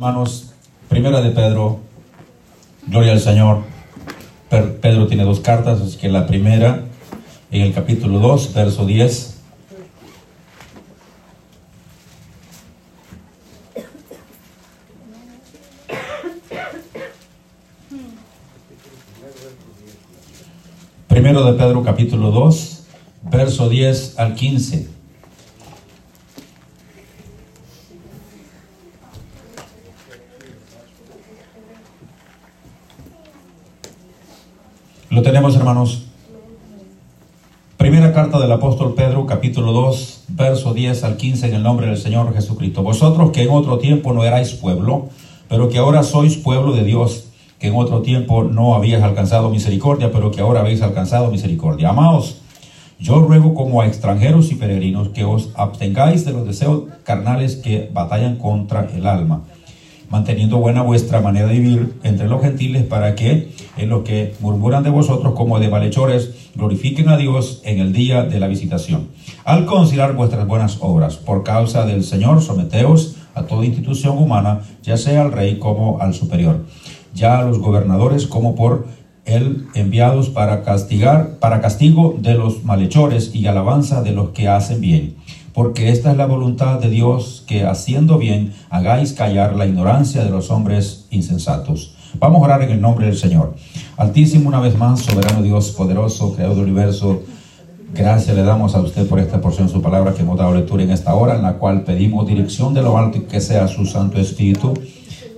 Hermanos, primera de Pedro, gloria al Señor. Pedro tiene dos cartas, así que la primera en el capítulo 2, verso 10. Primero de Pedro capítulo 2, verso 10 al 15. Hermanos. Primera carta del apóstol Pedro, capítulo 2, verso 10 al 15, en el nombre del Señor Jesucristo. Vosotros que en otro tiempo no erais pueblo, pero que ahora sois pueblo de Dios, que en otro tiempo no habíais alcanzado misericordia, pero que ahora habéis alcanzado misericordia. Amados, yo ruego como a extranjeros y peregrinos que os abstengáis de los deseos carnales que batallan contra el alma manteniendo buena vuestra manera de vivir entre los gentiles, para que en lo que murmuran de vosotros como de malhechores, glorifiquen a Dios en el día de la visitación. Al considerar vuestras buenas obras, por causa del Señor, someteos a toda institución humana, ya sea al rey como al superior, ya a los gobernadores como por él enviados para castigar, para castigo de los malhechores y alabanza de los que hacen bien porque esta es la voluntad de Dios, que haciendo bien hagáis callar la ignorancia de los hombres insensatos. Vamos a orar en el nombre del Señor. Altísimo una vez más, soberano Dios, poderoso, creador del universo. Gracias le damos a usted por esta porción de su palabra que hemos dado lectura en esta hora, en la cual pedimos dirección de lo alto y que sea su Santo Espíritu,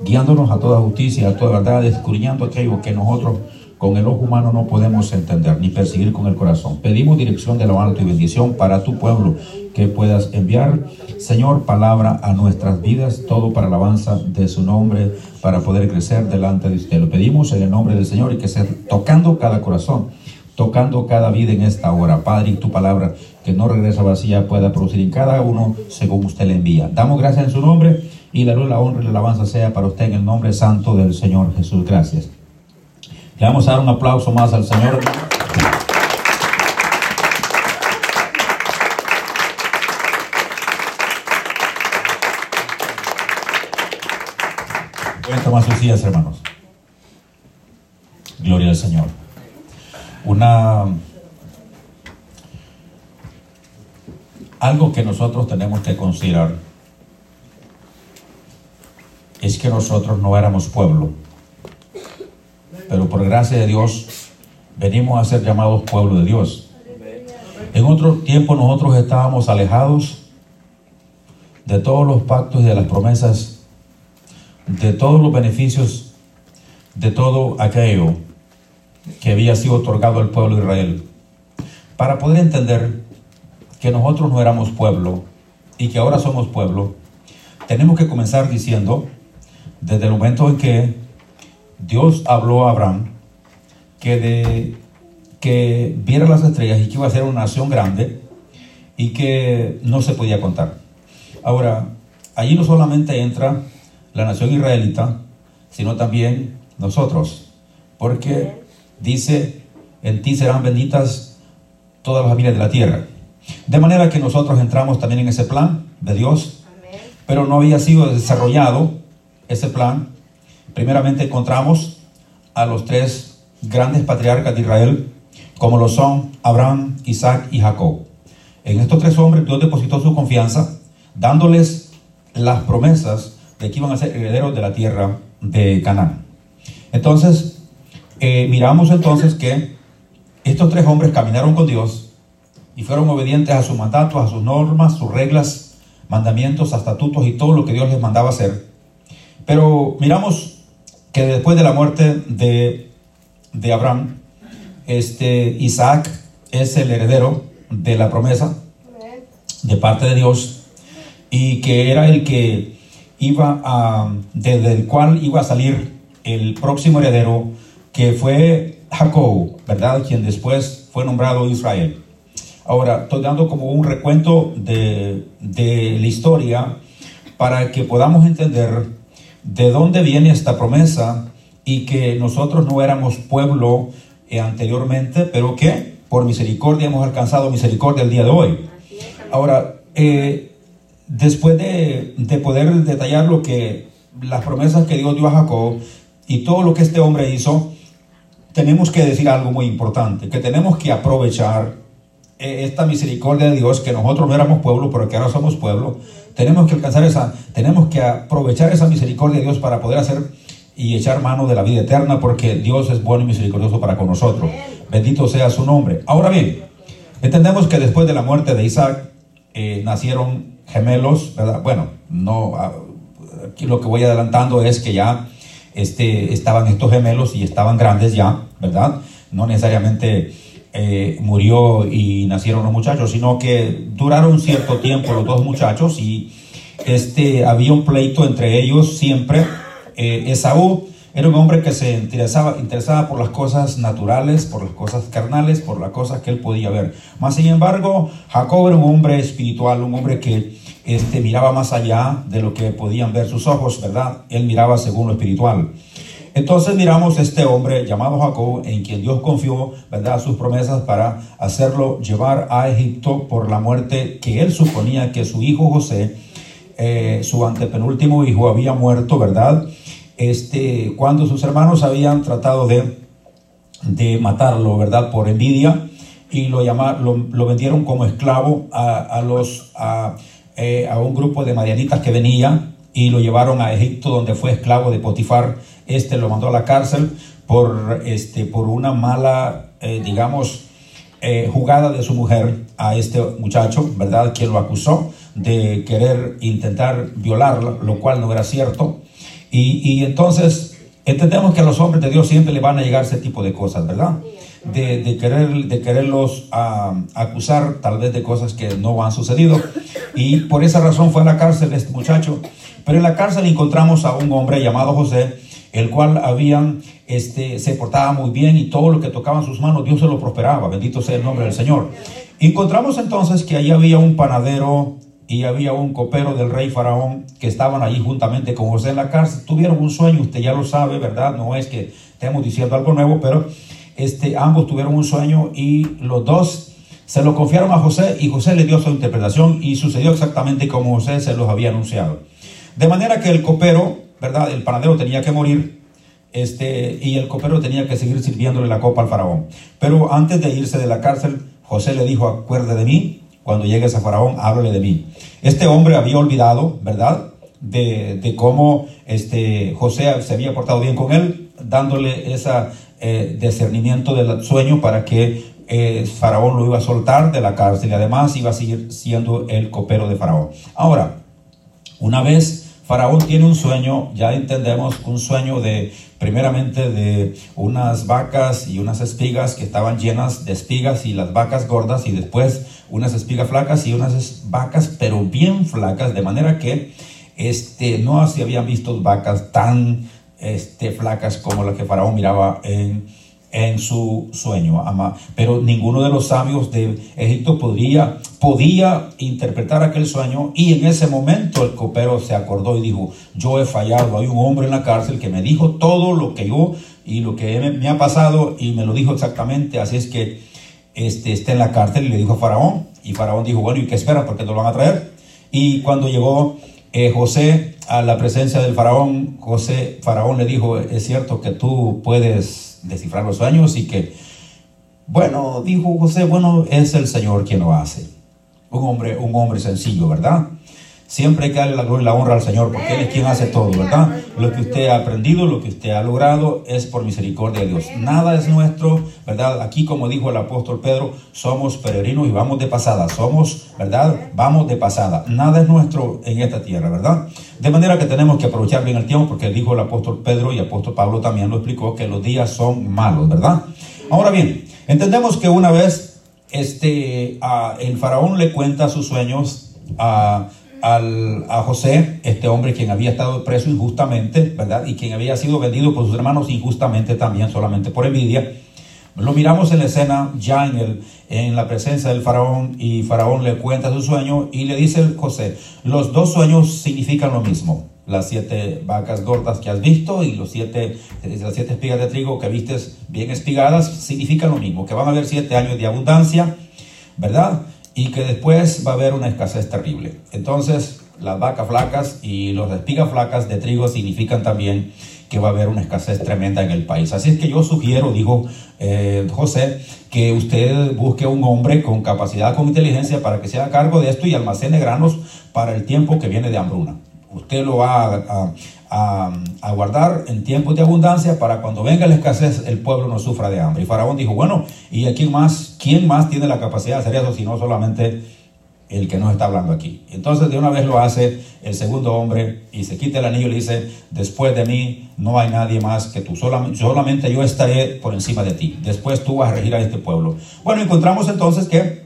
guiándonos a toda justicia, a toda verdad, escudriñando aquello que nosotros con el ojo humano no podemos entender ni perseguir con el corazón. Pedimos dirección de lo alto y bendición para tu pueblo que puedas enviar, Señor, palabra a nuestras vidas, todo para alabanza de su nombre, para poder crecer delante de usted. Lo pedimos en el nombre del Señor y que sea tocando cada corazón, tocando cada vida en esta hora. Padre, y tu palabra que no regresa vacía pueda producir en cada uno según usted le envía. Damos gracias en su nombre y la luz, la honra y la alabanza sea para usted en el nombre santo del Señor Jesús. Gracias. Le vamos a dar un aplauso más al Señor. Pueden tomar sus sillas, hermanos. Gloria al Señor. Una algo que nosotros tenemos que considerar es que nosotros no éramos pueblo, pero por gracia de Dios venimos a ser llamados pueblo de Dios. En otro tiempo nosotros estábamos alejados de todos los pactos y de las promesas de todos los beneficios de todo aquello que había sido otorgado al pueblo de Israel. Para poder entender que nosotros no éramos pueblo y que ahora somos pueblo, tenemos que comenzar diciendo, desde el momento en que Dios habló a Abraham, que, de, que viera las estrellas y que iba a ser una nación grande y que no se podía contar. Ahora, allí no solamente entra la nación israelita, sino también nosotros. Porque dice, en ti serán benditas todas las familias de la tierra. De manera que nosotros entramos también en ese plan de Dios, pero no había sido desarrollado ese plan. Primeramente encontramos a los tres grandes patriarcas de Israel, como lo son Abraham, Isaac y Jacob. En estos tres hombres Dios depositó su confianza, dándoles las promesas de que iban a ser herederos de la tierra de Canaán. Entonces, eh, miramos entonces que estos tres hombres caminaron con Dios y fueron obedientes a sus mandatos, a sus normas, sus reglas, mandamientos, estatutos y todo lo que Dios les mandaba hacer. Pero miramos que después de la muerte de, de Abraham, este, Isaac es el heredero de la promesa de parte de Dios y que era el que iba a, desde el cual iba a salir el próximo heredero, que fue Jacob, ¿verdad? Quien después fue nombrado Israel. Ahora, estoy dando como un recuento de, de la historia para que podamos entender de dónde viene esta promesa y que nosotros no éramos pueblo eh, anteriormente, pero que por misericordia hemos alcanzado misericordia el día de hoy. Ahora, eh, después de, poder detallar lo que las promesas que Dios dio a Jacob y todo lo que este hombre hizo, tenemos que decir algo muy importante, que tenemos que aprovechar esta misericordia de Dios, que nosotros no éramos pueblo, pero que ahora somos pueblo. Tenemos que alcanzar esa, tenemos que aprovechar esa misericordia de Dios para poder hacer y echar mano de la vida eterna, porque Dios es bueno y misericordioso para con nosotros. Bendito sea su nombre. Ahora bien, entendemos que después de la muerte de Isaac eh, nacieron gemelos, ¿verdad? Bueno, no, ah, aquí lo que voy adelantando es que ya este, estaban estos gemelos y estaban grandes ya, ¿verdad? No necesariamente eh, murió y nacieron los muchachos, sino que duraron cierto tiempo los dos muchachos y este, había un pleito entre ellos siempre. Eh, Esaú era un hombre que se interesaba, por las cosas naturales, por las cosas carnales, por las cosas que él podía ver. Más sin embargo, Jacob era un hombre espiritual, un hombre que este, miraba más allá de lo que podían ver sus ojos, ¿verdad? Él miraba según lo espiritual. Entonces miramos este hombre llamado Jacob, en quien Dios confió, ¿verdad?, sus promesas para hacerlo llevar a Egipto por la muerte que él suponía que su hijo José, eh, su antepenúltimo hijo, había muerto, ¿verdad? Este, cuando sus hermanos habían tratado de, de matarlo, ¿verdad?, por envidia, y lo, llamaron, lo, vendieron como esclavo a, a los... A, eh, a un grupo de marianitas que venía y lo llevaron a Egipto donde fue esclavo de Potifar. Este lo mandó a la cárcel por, este, por una mala, eh, digamos, eh, jugada de su mujer a este muchacho, ¿verdad? Quien lo acusó de querer intentar violarla, lo cual no era cierto. Y, y entonces entendemos que a los hombres de Dios siempre le van a llegar ese tipo de cosas, ¿verdad? de, querer, de quererlos ah, acusar tal vez de cosas que no han sucedido. Y por esa razón fue a la cárcel este muchacho. Pero en la cárcel encontramos a un hombre llamado José, el cual habían, este, se portaba muy bien y todo lo que tocaba en sus manos Dios se lo prosperaba. Bendito sea el nombre del Señor. Encontramos entonces que allí había un panadero y había un copero del rey Faraón que estaban allí juntamente con José en la cárcel. Tuvieron un sueño, usted ya lo sabe, ¿verdad? No es que estemos diciendo algo nuevo, pero este, ambos tuvieron un sueño y los dos se lo confiaron a José y José le dio su interpretación y sucedió exactamente como José se los había anunciado. De manera que el copero, ¿verdad? El panadero tenía que morir este, y el copero tenía que seguir sirviéndole la copa al faraón. Pero antes de irse de la cárcel, José le dijo, acuerde de mí, cuando llegues a faraón, háblale de mí. Este hombre había olvidado, ¿verdad? De, de cómo este, José se había portado bien con él, dándole esa eh, discernimiento del sueño para que eh, Faraón lo iba a soltar de la cárcel y además iba a seguir siendo el copero de Faraón. Ahora, una vez Faraón tiene un sueño, ya entendemos un sueño de, primeramente, de unas vacas y unas espigas que estaban llenas de espigas y las vacas gordas y después unas espigas flacas y unas vacas pero bien flacas, de manera que este, no se habían visto vacas tan este, flacas como las que Faraón miraba en, en su sueño. Pero ninguno de los sabios de Egipto podía, podía interpretar aquel sueño y en ese momento el copero se acordó y dijo, yo he fallado, hay un hombre en la cárcel que me dijo todo lo que yo y lo que me, ha pasado y me lo dijo exactamente, así es que este, está en la cárcel y le dijo a Faraón y Faraón dijo, bueno, ¿y qué espera? porque te lo van a traer? Y cuando llegó eh, José a la presencia del faraón, José, faraón le dijo, es cierto que tú puedes descifrar los sueños y que, bueno, dijo José, bueno, es el Señor quien lo hace. Un hombre, un hombre sencillo, ¿verdad? Siempre hay que darle la gloria y la honra al Señor, porque Él es quien hace todo, ¿verdad? Lo que usted ha aprendido, lo que usted ha logrado, es por misericordia de Dios. Nada es nuestro, ¿verdad? Aquí, como dijo el apóstol Pedro, somos peregrinos y vamos de pasada. Somos, ¿verdad? Vamos de pasada. Nada es nuestro en esta tierra, ¿verdad? De manera que tenemos que aprovechar bien el tiempo, porque dijo el apóstol Pedro y el apóstol Pablo también lo explicó, que los días son malos, ¿verdad? Ahora bien, entendemos que una vez este, el faraón le cuenta sus sueños a al, a José, este hombre quien había estado preso injustamente, ¿verdad? Y quien había sido vendido por sus hermanos injustamente también, solamente por envidia. Lo miramos en la escena ya en, el, en la presencia del faraón y faraón le cuenta su sueño y le dice José, los dos sueños significan lo mismo. Las siete vacas gordas que has visto y los siete, las siete espigas de trigo que vistes bien espigadas significan lo mismo, que van a haber siete años de abundancia, ¿verdad? Y que después va a haber una escasez terrible. Entonces, las vacas flacas y los espigas flacas de trigo significan también que va a haber una escasez tremenda en el país. Así es que yo sugiero, dijo eh, José, que usted busque un hombre con capacidad, con inteligencia para que se haga cargo de esto y almacene granos para el tiempo que viene de hambruna. Usted lo va a, guardar en tiempos de abundancia para cuando venga la escasez el pueblo no sufra de hambre. Y Faraón dijo, bueno, ¿y a quién más, quién más tiene la capacidad de hacer eso si no solamente el que nos está hablando aquí? Entonces de una vez lo hace el segundo hombre y se quita el anillo y le dice, después de mí no hay nadie más que tú, solamente, solamente yo estaré por encima de ti. Después tú vas a regir a este pueblo. Bueno, encontramos entonces que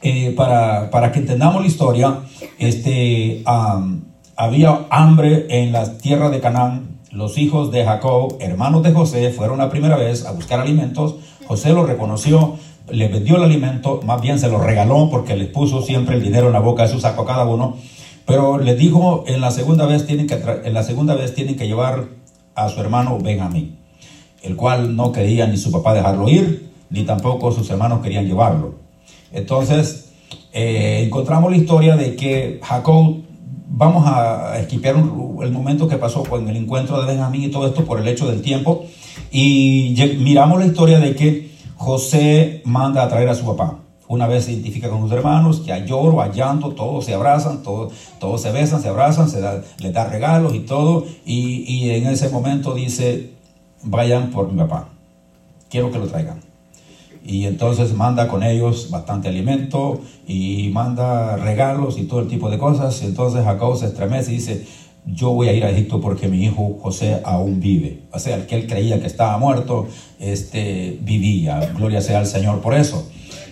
eh, para, para, que entendamos la historia, este había hambre en la tierra de Canaán. Los hijos de Jacob, hermanos de José, fueron la primera vez a buscar alimentos. José lo reconoció, le vendió el alimento, más bien se lo regaló porque les puso siempre el dinero en la boca saco a cada uno. Pero le dijo, en la segunda vez tienen que, en la segunda vez tienen que llevar a su hermano Benjamín, el cual no quería ni su papá dejarlo ir, ni tampoco sus hermanos querían llevarlo. Entonces, eh, encontramos la historia de que Jacob vamos a esquipear el momento que pasó con el encuentro de Benjamín y todo esto por el hecho del tiempo. Y miramos la historia de que José manda a traer a su papá. Una vez se identifica con sus hermanos, que hay lloro, hay llanto, todos se abrazan, todos, todos se besan, se abrazan, se da, les da regalos y todo. Y, y en ese momento dice, vayan por mi papá, quiero que lo traigan y entonces manda con ellos bastante alimento y manda regalos y todo el tipo de cosas. Entonces Jacob se estremece y dice, yo voy a ir a Egipto porque mi hijo José aún vive. O sea, el que él creía que estaba muerto, este, vivía. Gloria sea al Señor por eso.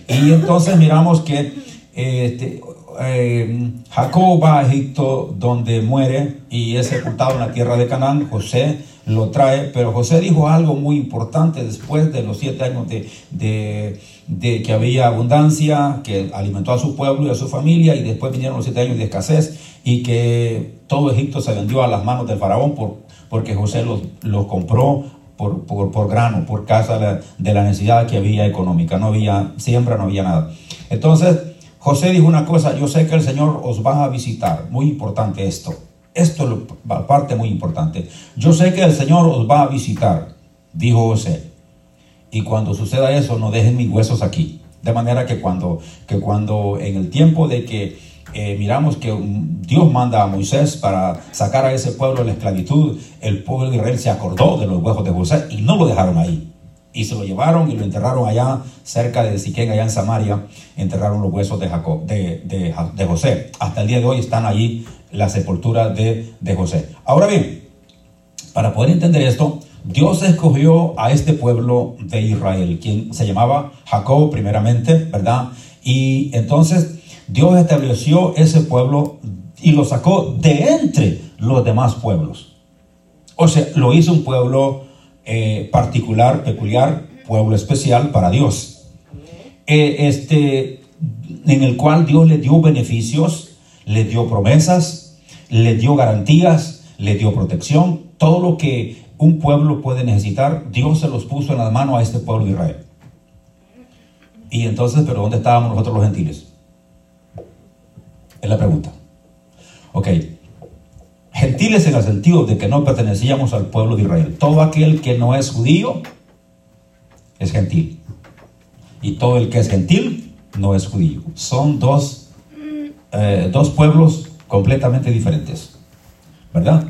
Y entonces miramos que este, eh, Jacob va a Egipto donde muere y es sepultado en la tierra de Canaán. José lo trae, pero José dijo algo muy importante después de los siete años de, que había abundancia, que alimentó a su pueblo y a su familia, y después vinieron los siete años de escasez y que todo Egipto se vendió a las manos del faraón por, porque José los, compró por, por, grano, por causa de la necesidad que había económica. No había siembra, no había nada. Entonces, José dijo una cosa, yo sé que el Señor os va a visitar. Muy importante esto. Esto es la parte muy importante. Yo sé que el Señor os va a visitar, dijo José. Y cuando suceda eso, no dejen mis huesos aquí. De manera que cuando, que cuando en el tiempo de que eh, miramos que Dios manda a Moisés para sacar a ese pueblo de la esclavitud, el pueblo de Israel se acordó de los huesos de José y no lo dejaron ahí. Y se lo llevaron y lo enterraron allá cerca de Siquén, allá en Samaria. Enterraron los huesos de, Jacob, de, de, de José. Hasta el día de hoy están allí la sepultura de, de José. Ahora bien, para poder entender esto, Dios escogió a este pueblo de Israel, quien se llamaba Jacob primeramente, ¿verdad? Y entonces Dios estableció ese pueblo y lo sacó de entre los demás pueblos. O sea, lo hizo un pueblo eh, particular, peculiar, pueblo especial para Dios. Eh, este, en el cual Dios le dio beneficios, le dio promesas, le dio garantías, le dio protección, todo lo que un pueblo puede necesitar, Dios se los puso en las manos a este pueblo de Israel. Y entonces, ¿pero dónde estábamos nosotros los gentiles? Es la pregunta. Ok. Gentiles en el sentido de que no pertenecíamos al pueblo de Israel. Todo aquel que no es judío es gentil. Y todo el que es gentil no es judío. Son dos, eh, dos pueblos completamente diferentes, ¿verdad?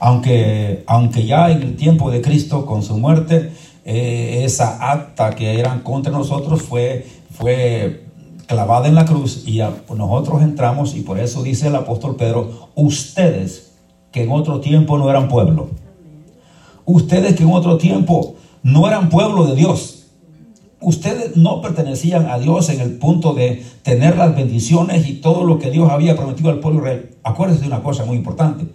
Aunque, aunque ya en el tiempo de Cristo, con su muerte, eh, esa acta que eran contra nosotros fue, fue clavada en la cruz y nosotros entramos y por eso dice el apóstol Pedro, ustedes que en otro tiempo no eran pueblo, ustedes que en otro tiempo no eran pueblo de Dios, ustedes no pertenecían a Dios en el punto de tener las bendiciones y todo lo que Dios había prometido al pueblo Israel. Acuérdense de una cosa muy importante.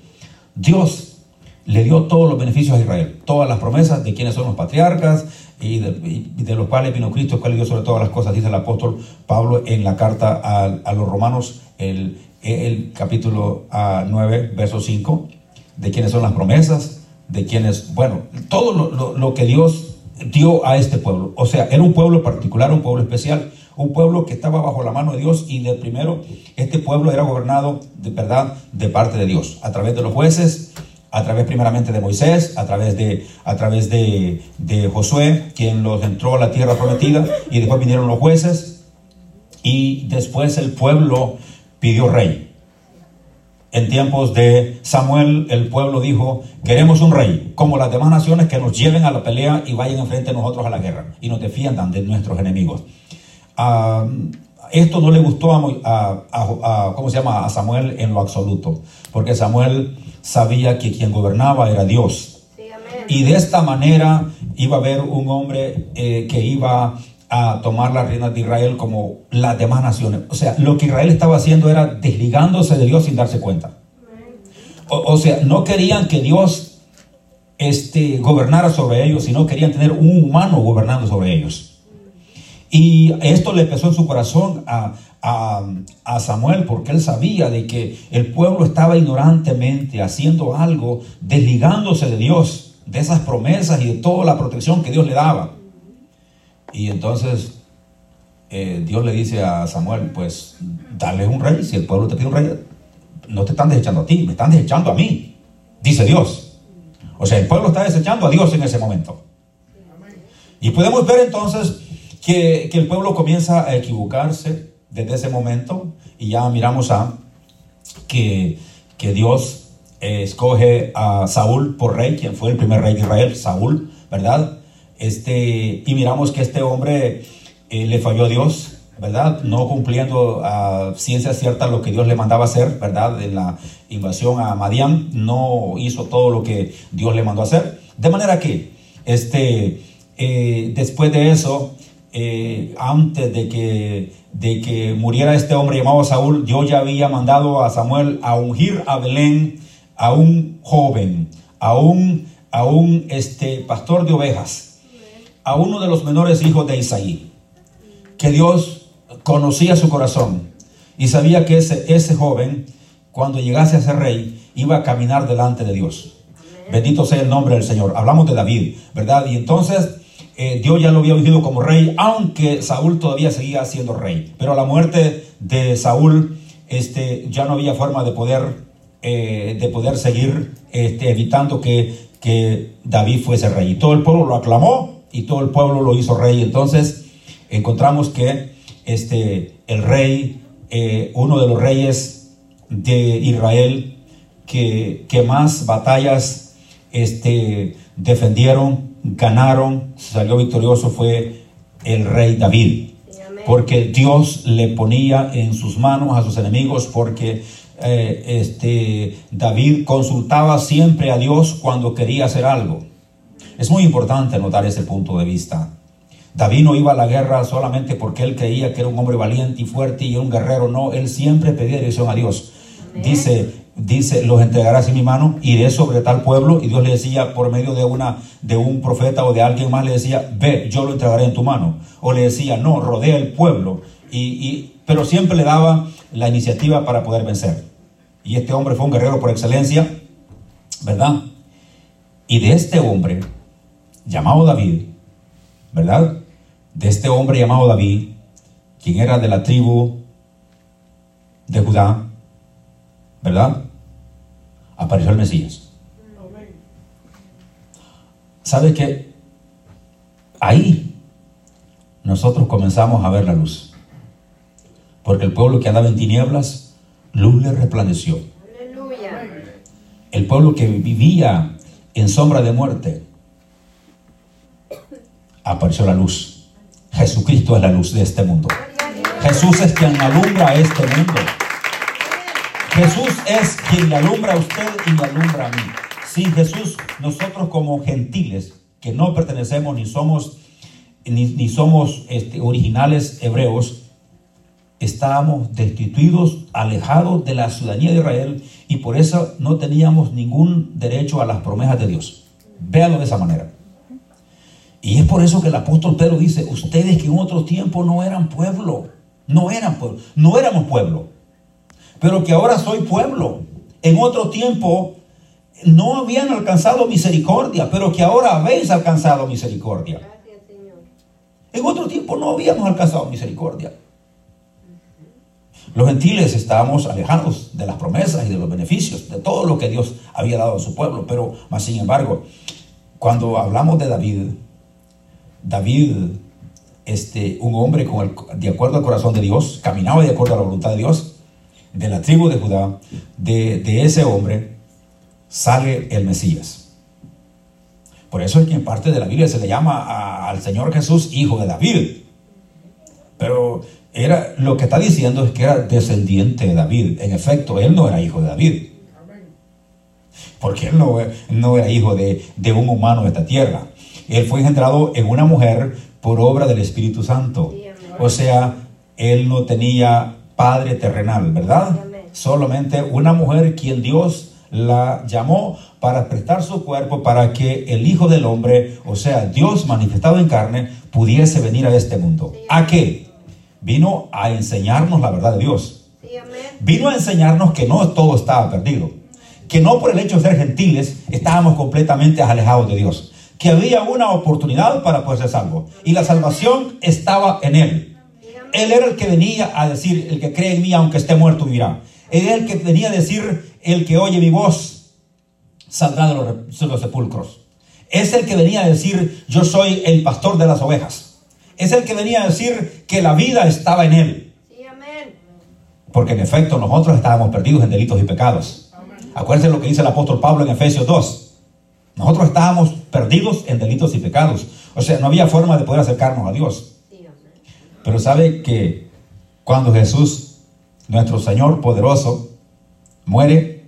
Dios le dio todos los beneficios a Israel, todas las promesas de quienes son los patriarcas y de, los cuales vino Cristo, cual dio sobre todas las cosas, dice el apóstol Pablo en la carta a, los romanos, el, capítulo 9, verso 5, de quienes son las promesas, de quienes, bueno, todo lo que Dios dio a este pueblo. O sea, era un pueblo particular, un pueblo especial, un pueblo que estaba bajo la mano de Dios y de primero este pueblo era gobernado de verdad de parte de Dios, a través de los jueces, a través primeramente de Moisés, a través de, a través de, de Josué, quien los entró a la tierra prometida, y después vinieron los jueces, y después el pueblo pidió rey. En tiempos de Samuel, el pueblo dijo, queremos un rey, como las demás naciones que nos lleven a la pelea y vayan enfrente de nosotros a la guerra y nos defiendan de nuestros enemigos. Ah, esto no le gustó a, ¿cómo se llama? a Samuel en lo absoluto, porque Samuel sabía que quien gobernaba era Dios. y de esta manera iba a haber un hombre eh, que iba a tomar las reinas de Israel como las demás naciones. O sea, lo que Israel estaba haciendo era desligándose de Dios sin darse cuenta. O, sea, no querían que Dios este, gobernara sobre ellos, sino querían tener un humano gobernando sobre ellos. Y esto le pesó en su corazón a, a, Samuel porque él sabía de que el pueblo estaba ignorantemente haciendo algo, desligándose de Dios, de esas promesas y de toda la protección que Dios le daba. Y entonces eh, Dios le dice a Samuel, pues dale un rey, si el pueblo te pide un rey, no te están desechando a ti, me están desechando a mí, dice Dios. O sea, el pueblo está desechando a Dios en ese momento. Y podemos ver entonces que, el pueblo comienza a equivocarse desde ese momento y ya miramos a que, que Dios escoge a Saúl por rey, quien fue el primer rey de Israel, Saúl, ¿verdad? Este, y miramos que este hombre eh, le falló a Dios, ¿verdad? No cumpliendo a ciencia cierta lo que Dios le mandaba hacer, ¿verdad? En la invasión a Madián, no hizo todo lo que Dios le mandó hacer. De manera que, este, eh, después de eso, eh, antes de que, de que muriera este hombre llamado Saúl, Dios ya había mandado a Samuel a ungir a Belén a un joven, a un, a un este, pastor de ovejas a uno de los menores hijos de Isaí, que Dios conocía su corazón y sabía que ese, ese joven, cuando llegase a ser rey, iba a caminar delante de Dios. Bendito sea el nombre del Señor. Hablamos de David, ¿verdad? Y entonces eh, Dios ya lo había ungido como rey, aunque Saúl todavía seguía siendo rey. Pero a la muerte de Saúl, este, ya no había forma de poder, eh, de poder seguir este, evitando que, que David fuese rey. Y todo el pueblo lo aclamó y todo el pueblo lo hizo rey. Entonces encontramos que este, el rey, eh, uno de los reyes de Israel que, que más batallas este, defendieron, ganaron, salió victorioso fue el rey David. Porque Dios le ponía en sus manos a sus enemigos, porque eh, este, David consultaba siempre a Dios cuando quería hacer algo. Es muy importante notar ese punto de vista. David no iba a la guerra solamente porque él creía que era un hombre valiente y fuerte y un guerrero. No, él siempre pedía dirección a Dios. Dice, dice, los entregarás en mi mano, iré sobre tal pueblo. Y Dios le decía por medio de, una, de un profeta o de alguien más, le decía, ve, yo lo entregaré en tu mano. O le decía, no, rodea el pueblo. Y, y, pero siempre le daba la iniciativa para poder vencer. Y este hombre fue un guerrero por excelencia, ¿verdad? Y de este hombre llamado David, ¿verdad? De este hombre llamado David, quien era de la tribu de Judá, ¿verdad? Apareció el Mesías. ¿Sabe que ahí nosotros comenzamos a ver la luz? Porque el pueblo que andaba en tinieblas, luz le resplandeció. El pueblo que vivía en sombra de muerte, apareció la luz. Jesucristo es la luz de este mundo. Jesús es quien alumbra a este mundo. Jesús es quien le alumbra a usted y me alumbra a mí. Sí, Jesús, nosotros como gentiles, que no pertenecemos ni somos, ni, somos este, originales hebreos, estábamos destituidos, alejados de la ciudadanía de Israel y por eso no teníamos ningún derecho a las promesas de Dios. Véalo de esa manera. Y es por eso que el apóstol Pedro dice, ustedes que en otro tiempo no eran pueblo, no eran pueblo, no éramos pueblo, pero que ahora soy pueblo. En otro tiempo no habían alcanzado misericordia, pero que ahora habéis alcanzado misericordia. En otro tiempo no habíamos alcanzado misericordia. Los gentiles estábamos alejados de las promesas y de los beneficios, de todo lo que Dios había dado a su pueblo. Pero, más sin embargo, cuando hablamos de David, David, este, un hombre con el, de acuerdo al corazón de Dios, caminaba de acuerdo a la voluntad de Dios, de la tribu de Judá, de, ese hombre sale el Mesías. Por eso es que en parte de la Biblia se le llama al Señor Jesús hijo de David. Pero era, lo que está diciendo es que era descendiente de David. En efecto, él no era hijo de David. Porque él no, no era hijo de, de un humano de esta tierra. Él fue engendrado en una mujer por obra del Espíritu Santo. O sea, él no tenía padre terrenal, ¿verdad? Solamente una mujer quien Dios la llamó para prestar su cuerpo para que el Hijo del Hombre, o sea, Dios manifestado en carne, pudiese venir a este mundo. ¿A qué? Vino a enseñarnos la verdad de Dios. Vino a enseñarnos que no todo estaba perdido. Que no por el hecho de ser gentiles estábamos completamente alejados de Dios. Que había una oportunidad para poder ser salvo. Y la salvación estaba en Él. Él era el que venía a decir, el que cree en mí, aunque esté muerto, vivirá. Él era el que venía a decir, el que oye mi voz, saldrá de los, de los sepulcros. Es el que venía a decir, yo soy el pastor de las ovejas. Es el que venía a decir que la vida estaba en Él. Sí, amén. Porque en efecto nosotros estábamos perdidos en delitos y pecados. Acuérdense lo que dice el apóstol Pablo en Efesios 2. Nosotros estábamos perdidos en delitos y pecados. O sea, no había forma de poder acercarnos a Dios. Pero sabe que cuando Jesús, nuestro Señor poderoso, muere,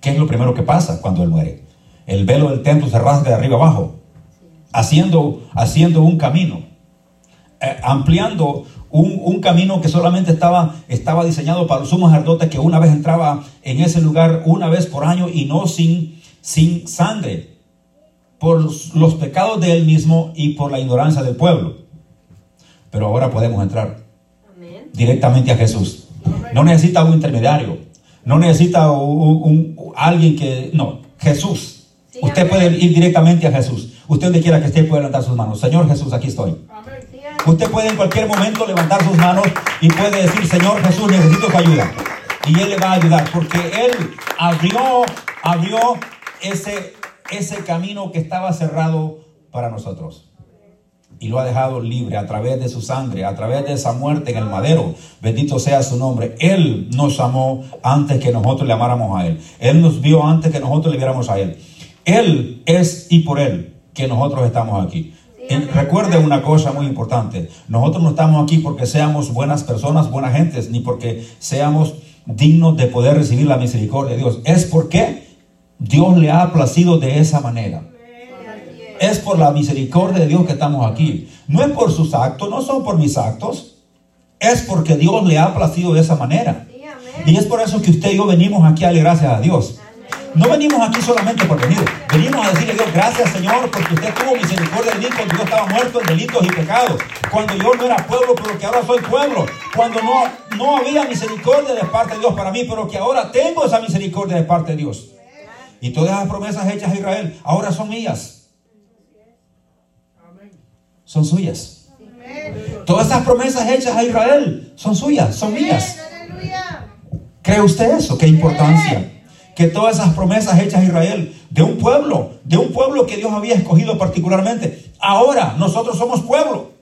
¿qué es lo primero que pasa cuando Él muere? El velo del templo se rasga de arriba abajo, haciendo, haciendo un camino, eh, ampliando un, un camino que solamente estaba, estaba diseñado para los sumos sacerdotes que una vez entraba en ese lugar una vez por año y no sin, sin sangre, por los, pecados de Él mismo y por la ignorancia del pueblo. Pero ahora podemos entrar Amén. directamente a Jesús. No necesita un intermediario. No necesita un, un- alguien que... No, Jesús. Sí, Usted amén. puede ir directamente a Jesús. Usted donde quiera que esté puede levantar sus manos. Señor Jesús, aquí estoy. Amén. Usted puede en cualquier momento levantar sus manos y puede decir, Señor Jesús, necesito tu ayuda. Y Él le va a ayudar porque Él abrió, abrió ese, ese camino que estaba cerrado para nosotros. Y lo ha dejado libre a través de su sangre, a través de esa muerte en el madero. Bendito sea su nombre. Él nos amó antes que nosotros le amáramos a Él. Él nos vio antes que nosotros le viéramos a Él. Él es y por Él que nosotros estamos aquí. Recuerde una cosa muy importante. Nosotros no estamos aquí porque seamos buenas personas, buenas gentes, ni porque seamos dignos de poder recibir la misericordia de Dios. Es porque Dios le ha placido de esa manera. Es. Por la misericordia de Dios que estamos aquí. No es por sus actos, no son por mis actos. Es porque Dios le ha placido de esa manera. Y es por eso que usted y yo venimos aquí a darle gracias a Dios. No venimos aquí solamente por venir. Venimos a decirle a Dios, gracias Señor, porque usted tuvo misericordia de mí cuando yo estaba muerto en delitos y pecados. Cuando yo no era pueblo, pero que ahora soy pueblo. Cuando no, no había misericordia de parte de Dios para mí, pero que ahora tengo esa misericordia de parte de Dios. Y todas esas promesas hechas a Israel ahora son mías. Son suyas. Todas esas promesas hechas a Israel son suyas, son mías. ¿Cree usted eso? ¿Qué importancia? Que todas esas promesas hechas a Israel, de un pueblo, de un pueblo que Dios había escogido particularmente, ahora nosotros somos pueblo.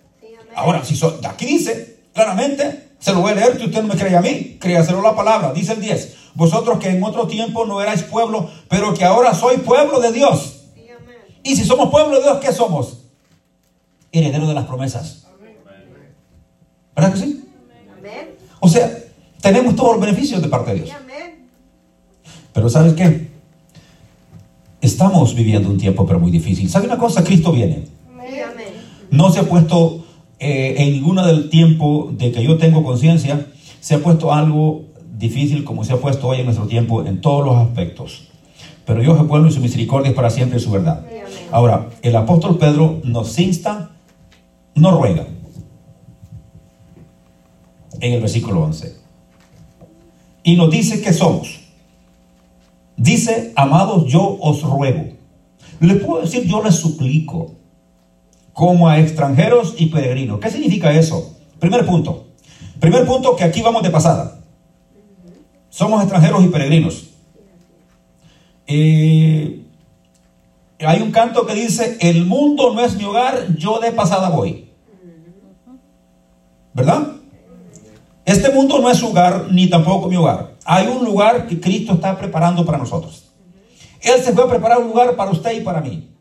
Ahora, si so- aquí dice claramente, se lo voy a leer si usted no me cree a mí, créaselo la palabra, dice el 10. Vosotros que en otro tiempo no erais pueblo, pero que ahora soy pueblo de Dios. Sí, amén. Y si somos pueblo de Dios, ¿qué somos? Herederos de las promesas. ¿Verdad que sí? Amén. O sea, tenemos todos los beneficios de parte de Sí, Dios. amén. Pero ¿sabes qué? Estamos viviendo un tiempo pero muy difícil. ¿Sabe una cosa? Cristo viene. Sí, amén. No se ha puesto eh, en ninguno del tiempo de que yo tengo conciencia, se ha puesto algo difícil como se ha puesto hoy en nuestro tiempo en todos los aspectos. Pero Dios es bueno y su misericordia es para siempre su verdad. Ahora, el apóstol Pedro nos insta, no ruega. En el versículo 11. Y nos dice que somos. Dice, amados, yo os ruego. Le puedo decir, yo les suplico. Como a extranjeros y peregrinos. ¿Qué significa eso? Primer punto. Primer punto que aquí vamos de pasada. Somos extranjeros y peregrinos. Eh, hay un canto que dice, el mundo no es mi hogar, yo de pasada voy. ¿Verdad? Este mundo no es su hogar ni tampoco mi hogar. Hay un lugar que Cristo está preparando para nosotros. Él se fue a preparar un lugar para usted y para mí.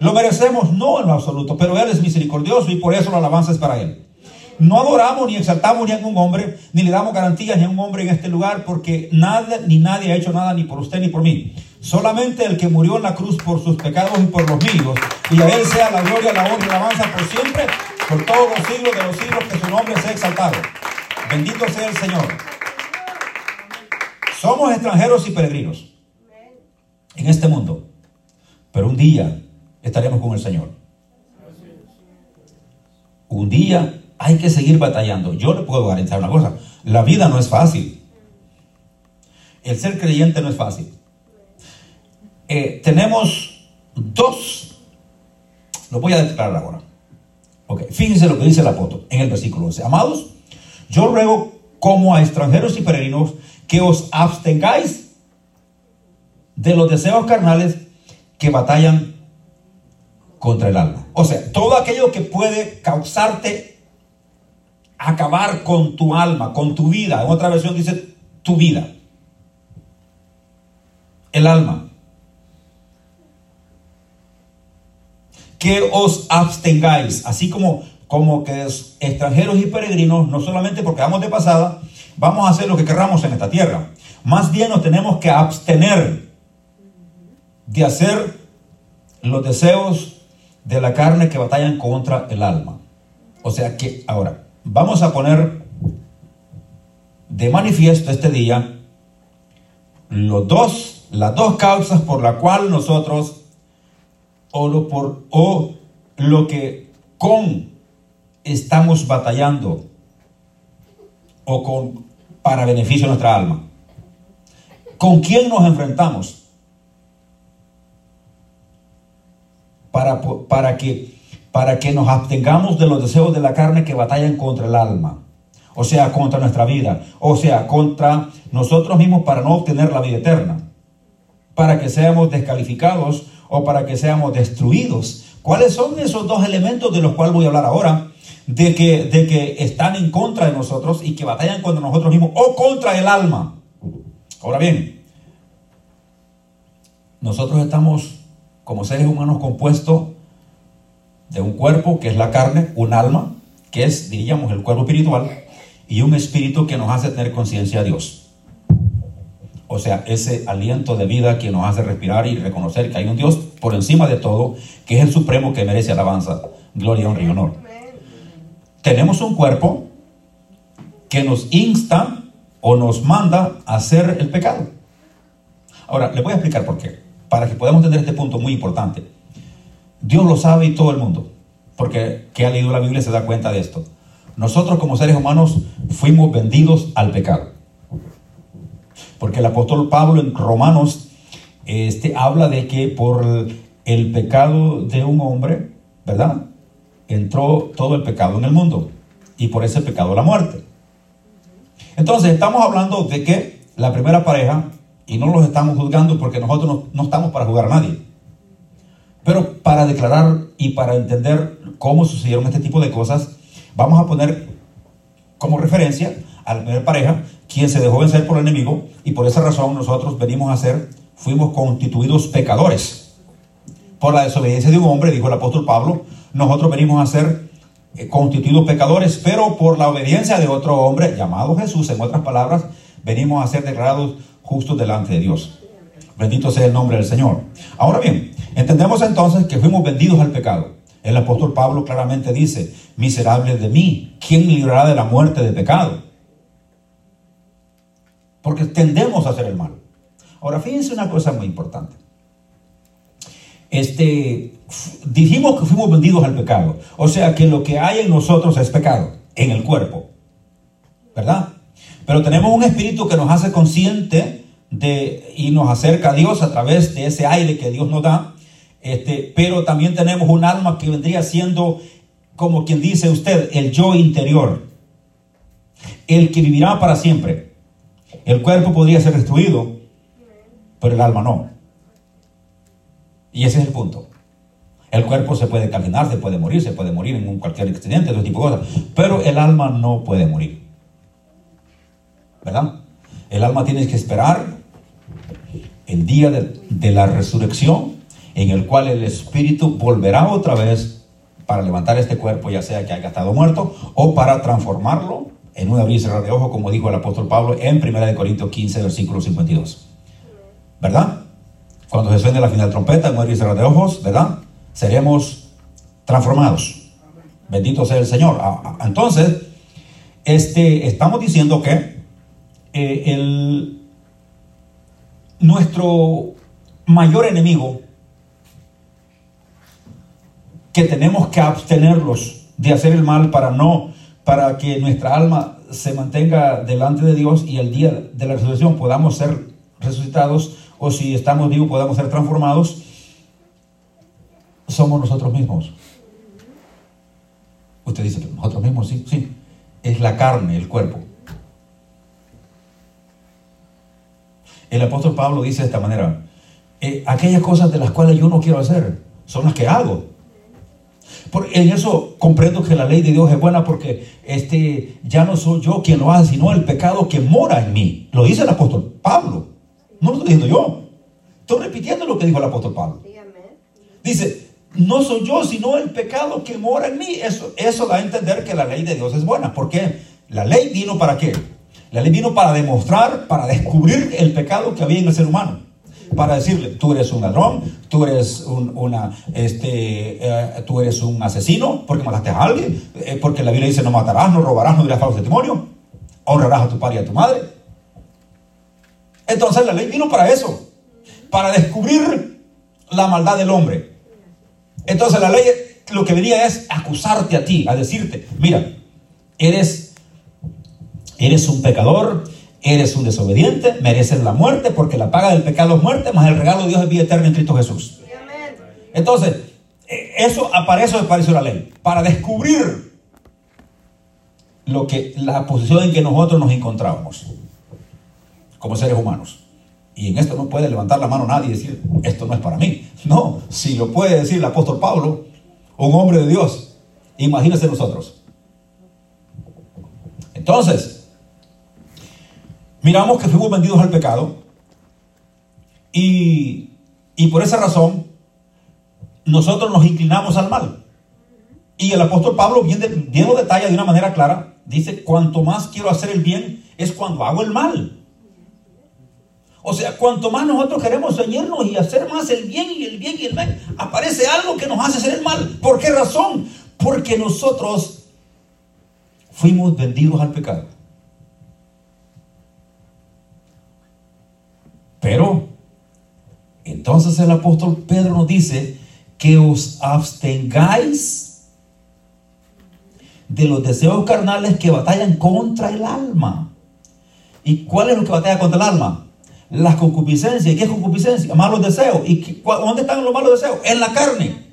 Lo merecemos, no en lo absoluto, pero Él es misericordioso y por eso la alabanza es para Él. No adoramos ni exaltamos ni a un hombre, ni le damos garantías ni a un hombre en este lugar, porque nada ni nadie ha hecho nada ni por usted ni por mí. Solamente el que murió en la cruz por sus pecados y por los míos. Y a Él sea la gloria, la honra y la alabanza por siempre, por todos los siglos de los siglos, que su nombre sea exaltado. Bendito sea el Señor. Somos extranjeros y peregrinos en este mundo, pero un día estaremos con el Señor. Un día hay que seguir batallando. Yo le puedo garantizar una cosa, la vida no es fácil. El ser creyente no es fácil. Eh, tenemos dos, lo voy a declarar ahora. Ok, fíjense lo que dice el apóstol en el versículo 11. Amados, yo ruego como a extranjeros y peregrinos que os abstengáis de los deseos carnales que batallan contra el alma. O sea, todo aquello que puede causarte acabar con tu alma, con tu vida. En otra versión dice tu vida. El alma. Que os abstengáis, así como como que extranjeros y peregrinos, no solamente porque vamos de pasada, vamos a hacer lo que querramos en esta tierra. Más bien nos tenemos que abstener de hacer los deseos de la carne que batallan contra el alma. O sea que ahora vamos a poner de manifiesto este día los dos, las dos causas por la cual nosotros o lo, por, o lo que con estamos batallando o con para beneficio de nuestra alma. ¿Con quién nos enfrentamos? Para, para, que, para que nos abstengamos de los deseos de la carne que batallan contra el alma. O sea, contra nuestra vida. O sea, contra nosotros mismos para no obtener la vida eterna. Para que seamos descalificados o para que seamos destruidos. ¿Cuáles son esos dos elementos de los cuales voy a hablar ahora? de que, de que están en contra de nosotros y que batallan contra nosotros mismos o contra el alma. Ahora bien, nosotros estamos como seres humanos compuestos de un cuerpo que es la carne, un alma que es, diríamos, el cuerpo espiritual y un espíritu que nos hace tener conciencia de Dios. O sea, ese aliento de vida que nos hace respirar y reconocer que hay un Dios por encima de todo, que es el supremo que merece alabanza, gloria, honra y honor tenemos un cuerpo que nos insta o nos manda a hacer el pecado. Ahora, le voy a explicar por qué, para que podamos entender este punto muy importante. Dios lo sabe y todo el mundo, porque que ha leído la Biblia se da cuenta de esto. Nosotros como seres humanos fuimos vendidos al pecado. Porque el apóstol Pablo en Romanos este, habla de que por el pecado de un hombre, ¿verdad? entró todo el pecado en el mundo y por ese pecado la muerte. Entonces estamos hablando de que la primera pareja, y no los estamos juzgando porque nosotros no, estamos para juzgar a nadie, pero para declarar y para entender cómo sucedieron este tipo de cosas, vamos a poner como referencia a la primera pareja, quien se dejó vencer por el enemigo, y por esa razón nosotros venimos a ser, fuimos constituidos pecadores. Por la desobediencia de un hombre, dijo el apóstol Pablo, nosotros venimos a ser eh, constituidos pecadores, pero por la obediencia de otro hombre llamado Jesús, en otras palabras, venimos a ser declarados justos delante de Dios. Bendito sea el nombre del Señor. Ahora bien, entendemos entonces que fuimos vendidos al pecado. El apóstol Pablo claramente dice, miserable de mí, ¿quién librará de la muerte de pecado? Porque tendemos a hacer el mal. Ahora, fíjense una cosa muy importante. Este, dijimos que fuimos vendidos al pecado. O sea que lo que hay en nosotros es pecado, en el cuerpo. ¿Verdad? Pero tenemos un espíritu que nos hace consciente de y nos acerca a Dios a través de ese aire que Dios nos da. Este, pero también tenemos un alma que vendría siendo, como quien dice usted, el yo interior, el que vivirá para siempre. El cuerpo podría ser destruido, pero el alma no. Y ese es el punto. El cuerpo se puede calcinar, se puede morir, se puede morir en un cualquier accidente, todo tipo de pero el alma no puede morir. ¿Verdad? El alma tiene que esperar el día de, la resurrección, en el cual el espíritu volverá otra vez para levantar este cuerpo, ya sea que haya estado muerto, o para transformarlo en un abrir y cerrar de ojos, como dijo el apóstol Pablo en 1 Corintios 15, versículo 52. ¿Verdad? Cuando se suene la final trompeta, abrir y cerrar de ojos, ¿verdad? Seremos transformados. Bendito sea el Señor. Ah, ah, Entonces, este, estamos diciendo que eh, el, nuestro mayor enemigo que tenemos que abstenerlos de hacer el mal para no, para que nuestra alma se mantenga delante de Dios y el día de la resurrección podamos ser resucitados o si estamos vivos podamos ser transformados, somos nosotros mismos. Usted dice, nosotros mismos, sí, sí. Es la carne, el cuerpo. El apóstol Pablo dice de esta manera, eh, aquellas cosas de las cuales yo no quiero hacer, son las que hago. Por, en eso comprendo que la ley de Dios es buena porque este, ya no soy yo quien lo hace, sino el pecado que mora en mí. Lo dice el apóstol Pablo. No lo estoy diciendo yo. Estoy repitiendo lo que dijo el apóstol Pablo. Dice, no soy yo, sino el pecado que mora en mí. Eso, eso da a entender que la ley de Dios es buena. porque La ley vino para qué? La ley vino para demostrar, para descubrir el pecado que había en el ser humano. Para decirle, tú eres un ladrón, tú eres un, una, este, eh, tú eres un asesino porque mataste a alguien, eh, porque la Biblia dice no matarás, no robarás, no dirás falso testimonio, honrarás a tu padre y a tu madre. Entonces la ley vino para eso, para descubrir la maldad del hombre. Entonces la ley lo que venía es acusarte a ti, a decirte, mira, eres, eres un pecador, eres un desobediente, mereces la muerte, porque la paga del pecado es muerte, más el regalo de Dios es vida eterna en Cristo Jesús. Entonces, eh, eso eso apareció la ley, para descubrir lo que la posición en que nosotros nos encontrábamos como seres humanos. Y en esto no puede levantar la mano nadie y decir, esto no es para mí. No, si lo puede decir el apóstol Pablo, un hombre de Dios, imagínense nosotros. Entonces, miramos que fuimos vendidos al pecado y, y por esa razón nosotros nos inclinamos al mal. Y el apóstol Pablo bien, de, bien lo detalla de una manera clara. Dice, cuanto más quiero hacer el bien es cuando hago el mal. O sea, cuanto más nosotros queremos ceñirnos y hacer más el bien y el bien y el mal, aparece algo que nos hace hacer el mal. ¿Por qué razón? Porque nosotros fuimos vendidos al pecado. Pero, entonces el apóstol Pedro nos dice que os abstengáis de los deseos carnales que batallan contra el alma. ¿Y cuál es lo que batalla contra el alma? las concupiscencias. ¿Y qué es concupiscencia? Malos deseos. ¿Y dónde están los malos deseos? En la carne.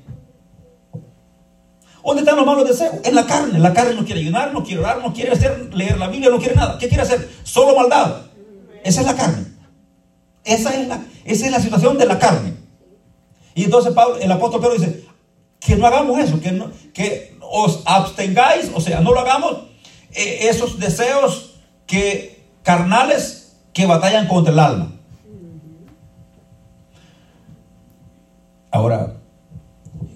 ¿Dónde están los malos deseos? En la carne. La carne no quiere ayunar, no quiere orar, no quiere hacer, leer la Biblia, no quiere nada. ¿Qué quiere hacer? Solo maldad. Esa es la carne. Esa es la, esa es la situación de la carne. Y entonces Pablo, el apóstol Pedro dice, que no hagamos eso, que, que os abstengáis, o sea, no lo hagamos, eh, esos deseos que carnales que batallan contra el alma. Ahora,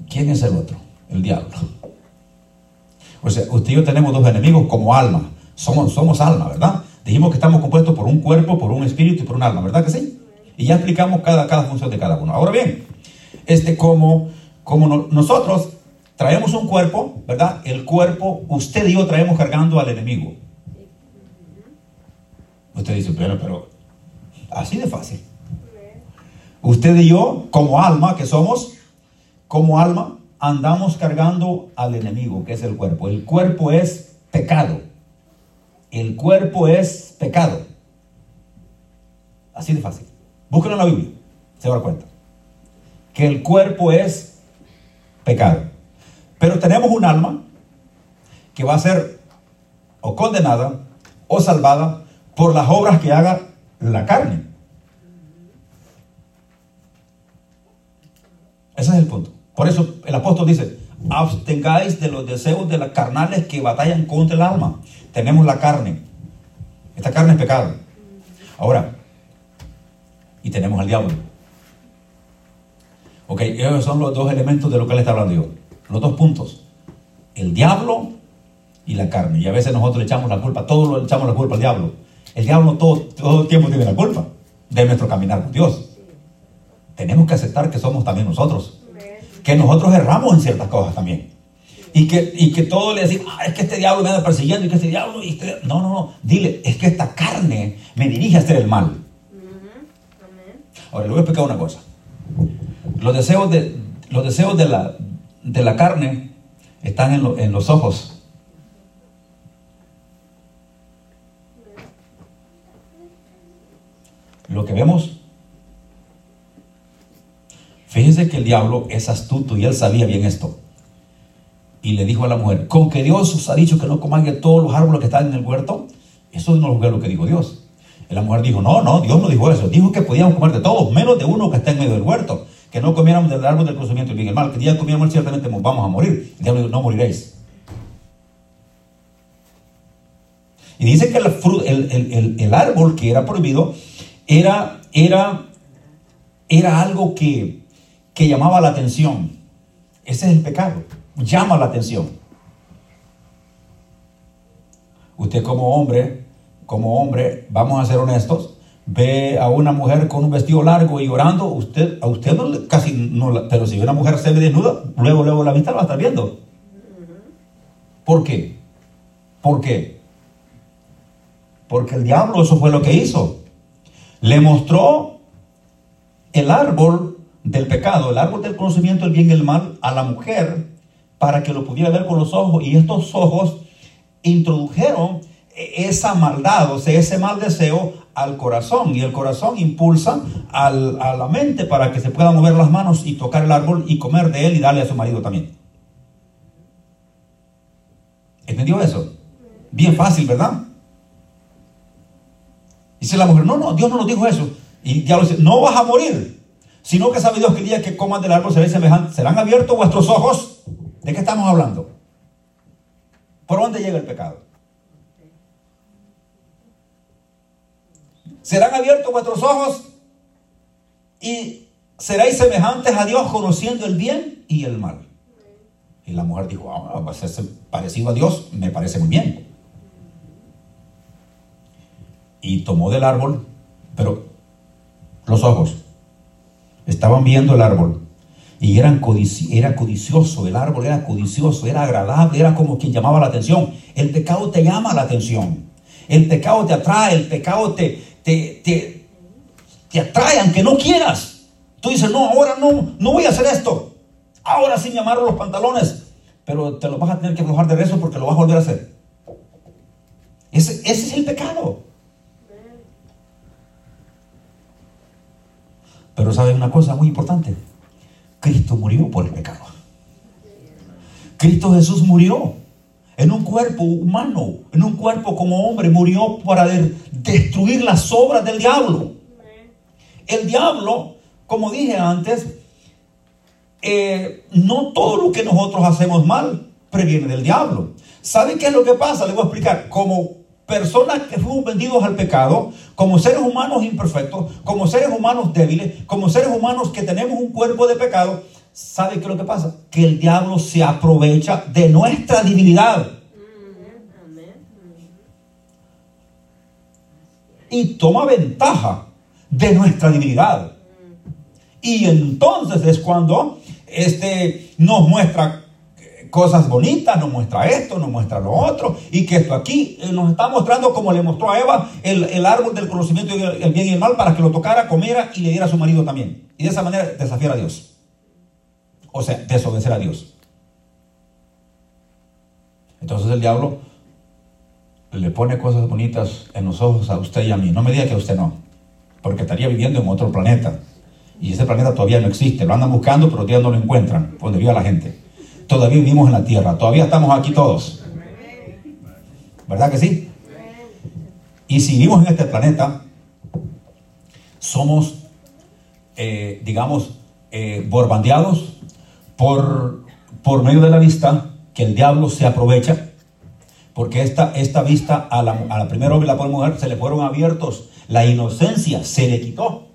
¿quién es el otro? El diablo. O sea, usted y yo tenemos dos enemigos como alma. Somos, somos alma, ¿verdad? Dijimos que estamos compuestos por un cuerpo, por un espíritu y por un alma, ¿verdad que sí? Y ya explicamos cada, cada función de cada uno. Ahora bien, este, como, nosotros traemos un cuerpo, ¿verdad? El cuerpo, usted y yo traemos cargando al enemigo. Usted dice, pero, pero, así de fácil. Usted y yo, como alma que somos, como alma, andamos cargando al enemigo, que es el cuerpo. El cuerpo es pecado. El cuerpo es pecado. Así de fácil. Búsquenlo en la Biblia, se va a dar cuenta. que el cuerpo es pecado. Pero tenemos un alma que va a ser o condenada o salvada por las obras que haga la carne. Ese es el punto. Por eso el apóstol dice, abstengáis de los deseos de las carnales que batallan contra el alma. Tenemos la carne. Esta carne es pecado. Ahora, y tenemos al diablo. Ok, esos son los dos elementos de lo que le está hablando yo. Los dos puntos. El diablo y la carne. Y a veces nosotros le echamos la culpa, todos le echamos la culpa al diablo. El diablo todo, todo el tiempo tiene la culpa de nuestro caminar con Dios. Tenemos que aceptar que somos también nosotros. Que nosotros erramos en ciertas cosas también. Y que, y que todo le decimos, ah, es que este diablo me anda persiguiendo y que este diablo... Este... No, no, no. Dile, es que esta carne me dirige a hacer el mal. Ahora, le voy a explicar una cosa. Los deseos de, los deseos de, la, de la carne están en, en los ojos. Lo que vemos Fíjense que el diablo es astuto y él sabía bien esto. Y le dijo a la mujer, con que Dios os ha dicho que no comáis de todos los árboles que están en el huerto, eso no es lo que dijo Dios. Y la mujer dijo, no, no, Dios no dijo eso. Dijo que podíamos comer de todos, menos de uno que está en medio del huerto. Que no comiéramos del árbol del conocimiento del bien y el mal. Que día comiéramos ciertamente vamos a morir. El diablo dijo, no moriréis. Y dice que el, el, árbol que era prohibido era, era, era algo que que llamaba la atención. Ese es el pecado. Llama la atención. Usted como hombre, como hombre, vamos a ser honestos, ve a una mujer con un vestido largo y llorando, usted, a usted no, casi no, pero si una mujer se ve desnuda, luego, luego la vista la va a estar viendo. ¿Por qué? ¿Por qué? Porque el diablo eso fue lo que hizo. Le mostró el árbol del pecado, el árbol del conocimiento del bien y el mal, a la mujer para que lo pudiera ver con los ojos. Y estos ojos introdujeron esa maldad, o sea, ese mal deseo al corazón. Y el corazón impulsa a la mente para que se puedan mover las manos y tocar el árbol y comer de él y darle a su marido también. ¿Entendió eso? Bien fácil, ¿verdad? Dice la mujer, no, no, Dios no nos dijo eso. Y ya lo dice, no vas a morir sino que sabe Dios que el día que coman del árbol serán abiertos vuestros ojos. ¿De qué estamos hablando? ¿Por dónde llega el pecado? Serán abiertos vuestros ojos y seréis semejantes a Dios conociendo el bien y el mal. Y la mujer dijo, ah, a ser parecido a Dios, me parece muy bien. Y tomó del árbol, pero los ojos Estaban viendo el árbol y era codicioso, el árbol era codicioso, era agradable, era como quien llamaba la atención. El pecado te llama la atención, el pecado te atrae, el pecado te, te, te, aunque no quieras. Tú dices, no, ahora no, no voy a hacer esto. Ahora sí me amaron los pantalones, pero te lo vas a tener que aflojar de rezo porque lo vas a volver a hacer. Ese, ese es el pecado. Pero saben una cosa muy importante. Cristo murió por el pecado. Cristo Jesús murió en un cuerpo humano, en un cuerpo como hombre, murió para destruir las obras del diablo. El diablo, como dije antes, eh, no todo lo que nosotros hacemos mal previene del diablo. ¿Saben qué es lo que pasa? Les voy a explicar. Como personas que fuimos vendidos al pecado, como seres humanos imperfectos, como seres humanos débiles, como seres humanos que tenemos un cuerpo de pecado, ¿sabe qué es lo que pasa? Que el diablo se aprovecha de nuestra divinidad. Y toma ventaja de nuestra divinidad. Y entonces es cuando este, nos muestra cosas bonitas, nos muestra esto, nos muestra lo otro, y que esto aquí eh, nos está mostrando como le mostró a Eva el, árbol del conocimiento del bien y el mal para que lo tocara, comiera y le diera a su marido también. Y de esa manera desafiar a Dios. O sea, desobedecer a Dios. Entonces el diablo le pone cosas bonitas en los ojos a usted y a mí. No me diga que a usted no, porque estaría viviendo en otro planeta Y ese planeta todavía no existe. Lo andan buscando, pero todavía no lo encuentran. Donde vive la gente. Todavía vivimos en la Tierra. Todavía estamos aquí todos. ¿Verdad que sí? Y si vivimos en este planeta, somos, eh, digamos, eh, borbandeados por, por medio de la vista que el diablo se aprovecha. Porque esta, esta vista a la, primera hombre y la pobre mujer se le fueron abiertos. La inocencia se le quitó.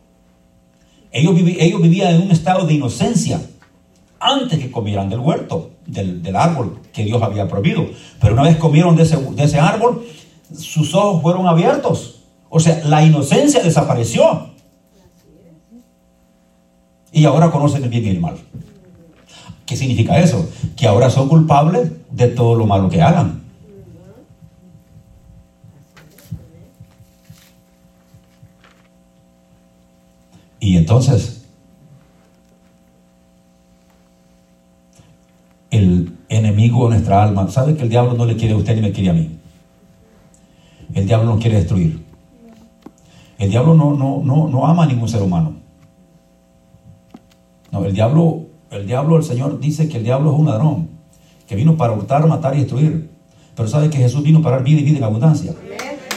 Ellos, ellos vivían en un estado de inocencia antes que comieran del huerto, del, del, árbol que Dios había prohibido. Pero una vez comieron de ese, de ese árbol, sus ojos fueron abiertos. O sea, la inocencia desapareció. Y ahora conocen el bien y el mal. ¿Qué significa eso? Que ahora son culpables de todo lo malo que hagan. Y entonces, el enemigo de nuestra alma, ¿sabe que el diablo no le quiere a usted ni me quiere a mí? El diablo no quiere destruir. El diablo no, no, no, no ama a ningún ser humano. No, el diablo, el diablo, el Señor dice que el diablo es un ladrón, que vino para hurtar, matar y destruir. Pero sabe que Jesús vino para dar vida y vida en abundancia.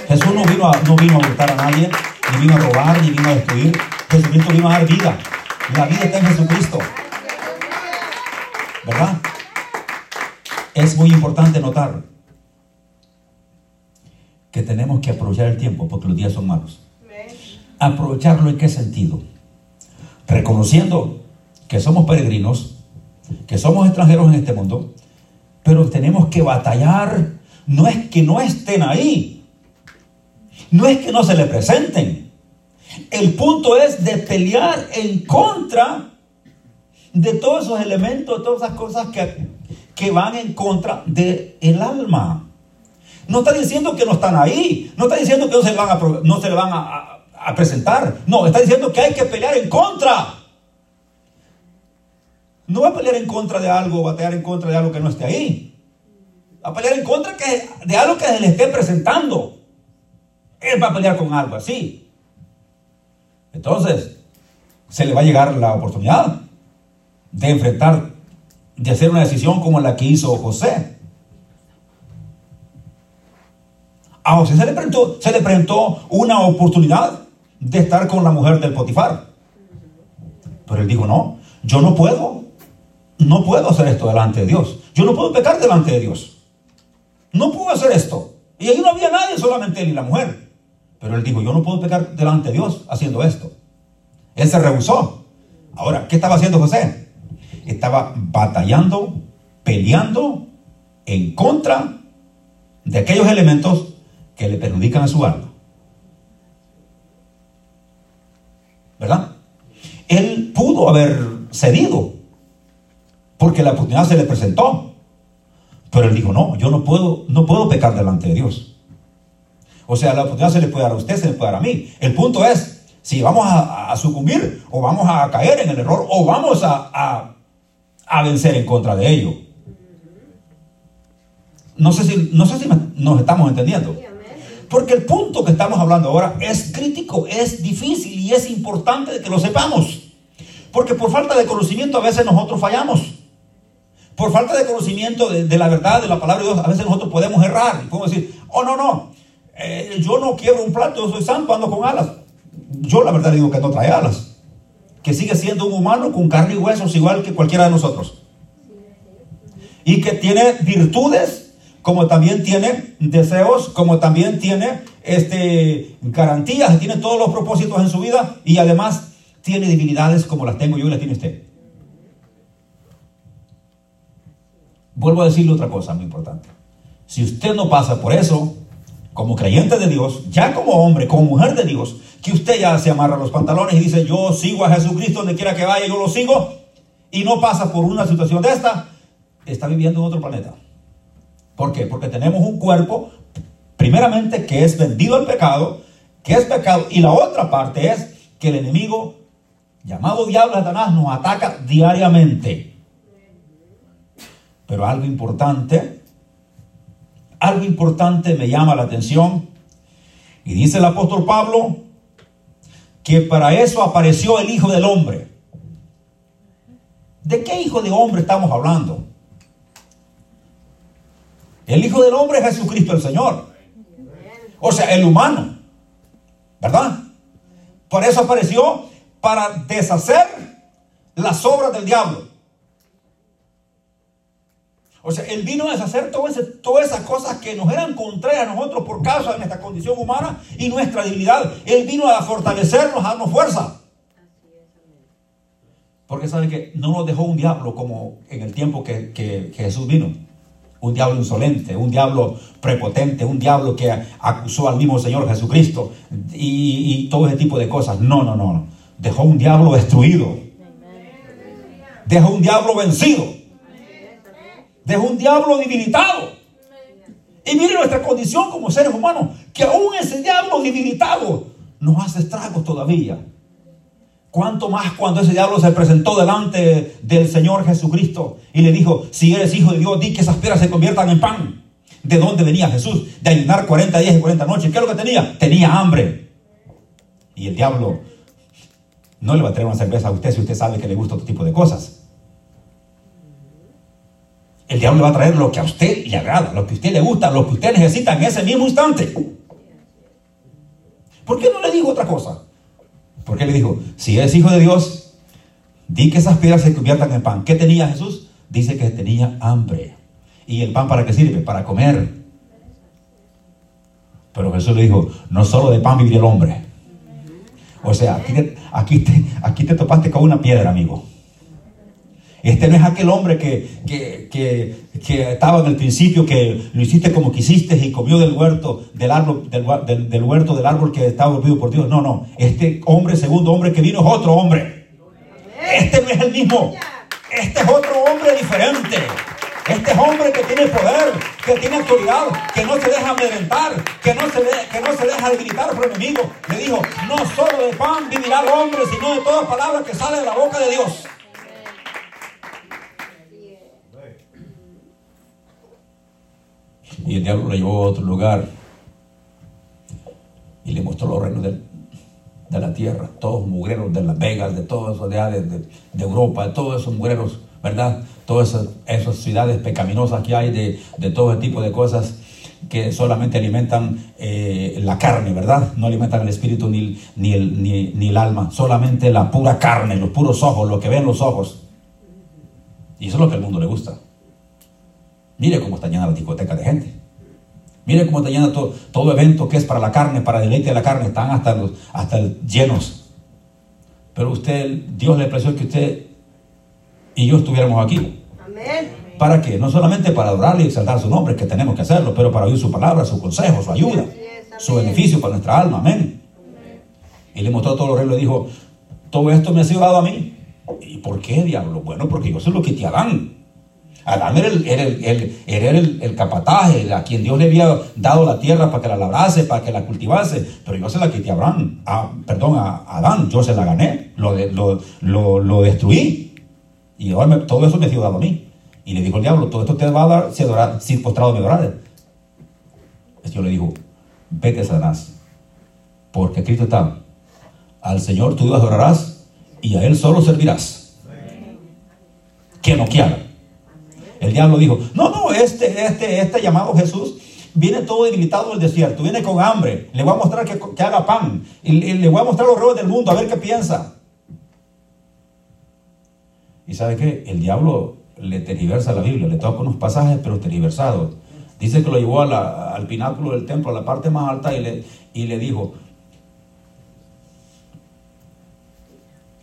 Jesús no vino, a, no vino a hurtar a nadie, ni vino a robar, ni vino a destruir. Jesucristo vino a dar vida. La vida está en Jesucristo. ¿Verdad? Es muy importante notar que tenemos que aprovechar el tiempo porque los días son malos. ¿Aprovecharlo en qué sentido? Reconociendo que somos peregrinos, que somos extranjeros en este mundo, pero tenemos que batallar. No es que no estén ahí, no es que no se le presenten. El punto es de pelear en contra de todos esos elementos, de todas esas cosas que, que van en contra del el alma. No está diciendo que no están ahí. No está diciendo que no se, van a, no se le van a, presentar. No, está diciendo que hay que pelear en contra. No va a pelear en contra de algo, a pelear en contra de algo que no esté ahí. Va a pelear en contra de algo que se le esté presentando. Él va a pelear con algo así. Entonces, se le va a llegar la oportunidad de enfrentar, de hacer una decisión como la que hizo José. A José se le, presentó, se le presentó una oportunidad de estar con la mujer del Potifar. Pero él dijo, no, yo no puedo, no puedo hacer esto delante de Dios. Yo no puedo pecar delante de Dios. No puedo hacer esto. Y ahí no había nadie, solamente él y la mujer. Pero él dijo, yo no puedo pecar delante de Dios haciendo esto. Él se rehusó. Ahora, ¿qué estaba haciendo José? Estaba batallando, peleando en contra de aquellos elementos que le perjudican a su alma. ¿Verdad? Él pudo haber cedido porque la oportunidad se le presentó. Pero él dijo, no, yo no puedo, no puedo pecar delante de Dios. O sea, la oportunidad se le puede dar a usted, se le puede dar a mí. El punto es si vamos a, a sucumbir o vamos a caer en el error o vamos a, a, a vencer en contra de ello. No sé si, no sé si nos estamos entendiendo. Porque el punto que estamos hablando ahora es crítico, es difícil y es importante que lo sepamos. Porque por falta de conocimiento a veces nosotros fallamos. Por falta de conocimiento de, la verdad, de la palabra de Dios, a veces nosotros podemos errar. Podemos decir, oh no, no, eh, yo no quiero un plato, yo soy santo, ando con alas. Yo la verdad digo que no trae alas. Que sigue siendo un humano con carne y huesos igual que cualquiera de nosotros. Y que tiene virtudes como también tiene deseos, como también tiene este, garantías, tiene todos los propósitos en su vida y además tiene divinidades como las tengo yo y las tiene usted. Vuelvo a decirle otra cosa muy importante. Si usted no pasa por eso, como creyente de Dios, ya como hombre, como mujer de Dios, que usted ya se amarra los pantalones y dice, yo sigo a Jesucristo donde quiera que vaya, yo lo sigo, y no pasa por una situación de esta, está viviendo en otro planeta. ¿Por qué? Porque tenemos un cuerpo, primeramente, que es vendido al pecado, que es pecado, y la otra parte es que el enemigo, llamado diablo Satanás, nos ataca diariamente. Pero algo importante, algo importante me llama la atención, y dice el apóstol Pablo, que para eso apareció el Hijo del Hombre. ¿De qué Hijo de Hombre estamos hablando? El Hijo del Hombre es Jesucristo el Señor. O sea, el humano. ¿Verdad? Por eso apareció para deshacer las obras del diablo. O sea, Él vino a deshacer todas esas cosas que nos eran contrarias a nosotros por causa de nuestra condición humana y nuestra debilidad. Él vino a fortalecernos, a darnos fuerza. Porque sabe que no nos dejó un diablo como en el tiempo que, que Jesús vino. Un diablo insolente, un diablo prepotente, un diablo que acusó al mismo Señor Jesucristo y todo ese tipo de cosas. No, no, no. Dejó un diablo destruido. Dejó un diablo vencido Dejó un diablo debilitado. Y mire nuestra condición como seres humanos, que aún ese diablo debilitado nos hace estragos todavía. Cuanto más cuando ese diablo se presentó delante del Señor Jesucristo y le dijo, si eres hijo de Dios, di que esas piedras se conviertan en pan. ¿De dónde venía Jesús? De ayunar 40 días y 40 noches. ¿Qué es lo que tenía? Tenía hambre. Y el diablo no le va a traer una cerveza a usted si usted sabe que le gusta otro tipo de cosas. El diablo le va a traer lo que a usted le agrada, lo que a usted le gusta, lo que usted necesita en ese mismo instante. ¿Por qué no le dijo otra cosa? Porque le dijo, si eres hijo de Dios, di que esas piedras se conviertan en pan. ¿Qué tenía Jesús? Dice que tenía hambre. ¿Y el pan para qué sirve? Para comer. Pero Jesús le dijo, no solo de pan vivirá el hombre. O sea, aquí aquí aquí te topaste con una piedra, amigo. Este no es aquel hombre que, estaba en el principio, que lo hiciste como quisiste y comió del huerto, del árbol, del, huerto del árbol que estaba olvidado por Dios. No, no. Este hombre, segundo hombre que vino es otro hombre. Este no es el mismo. Este es otro hombre diferente. Este es hombre que tiene poder, que tiene autoridad, que no se deja amedrentar, que no se, que no se deja debilitar por el enemigo. Le dijo, no solo de pan vivirá el hombre, sino de todas palabras que salen de la boca de Dios. Y el diablo lo llevó a otro lugar y le mostró los reinos de, la tierra, todos mugreros de Las Vegas, de todos esos de, de, de, Europa, de todos esos mugreros, ¿verdad? Todas esas, ciudades pecaminosas que hay de, todo tipo de cosas que solamente alimentan eh, la carne, ¿verdad? No alimentan el espíritu ni, ni, el, ni, ni el alma, solamente la pura carne, los puros ojos, lo que ven los ojos. Y eso es lo que al mundo le gusta. Mire cómo está llena la discoteca de gente. Mire cómo está llena todo, todo evento que es para la carne, para deleite de la carne, están hasta, los, hasta llenos. Pero usted, Dios le preció que usted y yo estuviéramos aquí. Amén. ¿Para qué? No solamente para adorarle y exaltar su nombre, que tenemos que hacerlo, pero para oír su palabra, su consejo, su ayuda, su beneficio para nuestra alma. Amén. Y le mostró todo lo que le dijo, todo esto me ha sido dado a mí. ¿Y por qué, diablo? Bueno, porque yo soy lo que te Adán. Adán era el, era el, era el, capataje, a quien Dios le había dado la tierra para que la labrase, para que la cultivase. Pero yo se la quité a Abraham, perdón, a Adán, yo se la gané, lo, lo, lo, destruí. Y ahora todo eso me ha sido dado a mí. Y le dijo el diablo, todo esto te va a dar si, adorar, si postrado me adorar. El Señor le dijo, vete Satanás, porque Cristo está, al Señor tú adorarás y a Él solo servirás. Que no quiera. El diablo dijo, no, no, este, este, este llamado Jesús viene todo debilitado del desierto, viene con hambre, le voy a mostrar que, haga pan, y, le voy a mostrar los reyes del mundo, a ver qué piensa. ¿Y sabe qué? El diablo le tergiversa la Biblia, le toca unos pasajes, pero tergiversados. Dice que lo llevó al pináculo del templo, a la parte más alta, y le, y le dijo,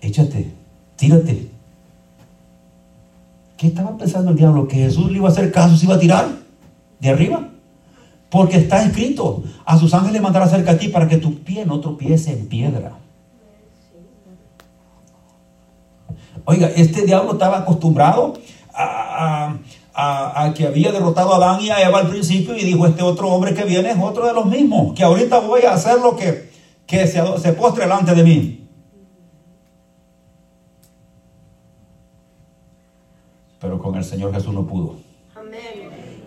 échate, tírate, ¿Qué estaba pensando el diablo? ¿Que Jesús le iba a hacer caso, se iba a tirar de arriba? Porque está escrito, a sus ángeles mandará cerca a ti para que tu pie no tropiece en piedra. Oiga, este diablo estaba acostumbrado a, que había derrotado a Adán y a Eva al principio y dijo, este otro hombre que viene es otro de los mismos, que ahorita voy a hacer lo que, que se, se postre delante de mí. Pero con el Señor Jesús no pudo.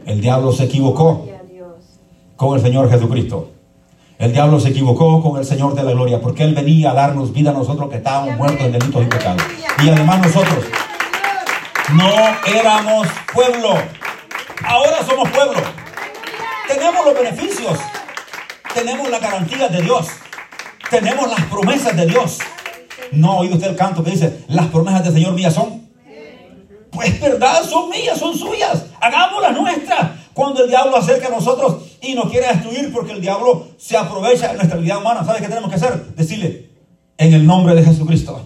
El diablo se equivocó con el Señor Jesucristo. El diablo se equivocó con el Señor de la gloria porque Él venía a darnos vida a nosotros que estábamos muertos en delitos y pecados. Y además nosotros no éramos pueblo. Ahora somos pueblo. Tenemos los beneficios. Tenemos la garantía de Dios. Tenemos las promesas de Dios. No oído usted el canto que dice, las promesas del Señor mías son. Pues verdad, son mías, son suyas. Hagámoslas nuestras. Cuando el diablo acerca a nosotros y nos quiere destruir porque el diablo se aprovecha de nuestra vida humana, ¿sabe qué tenemos que hacer? Decirle, en el nombre de Jesucristo,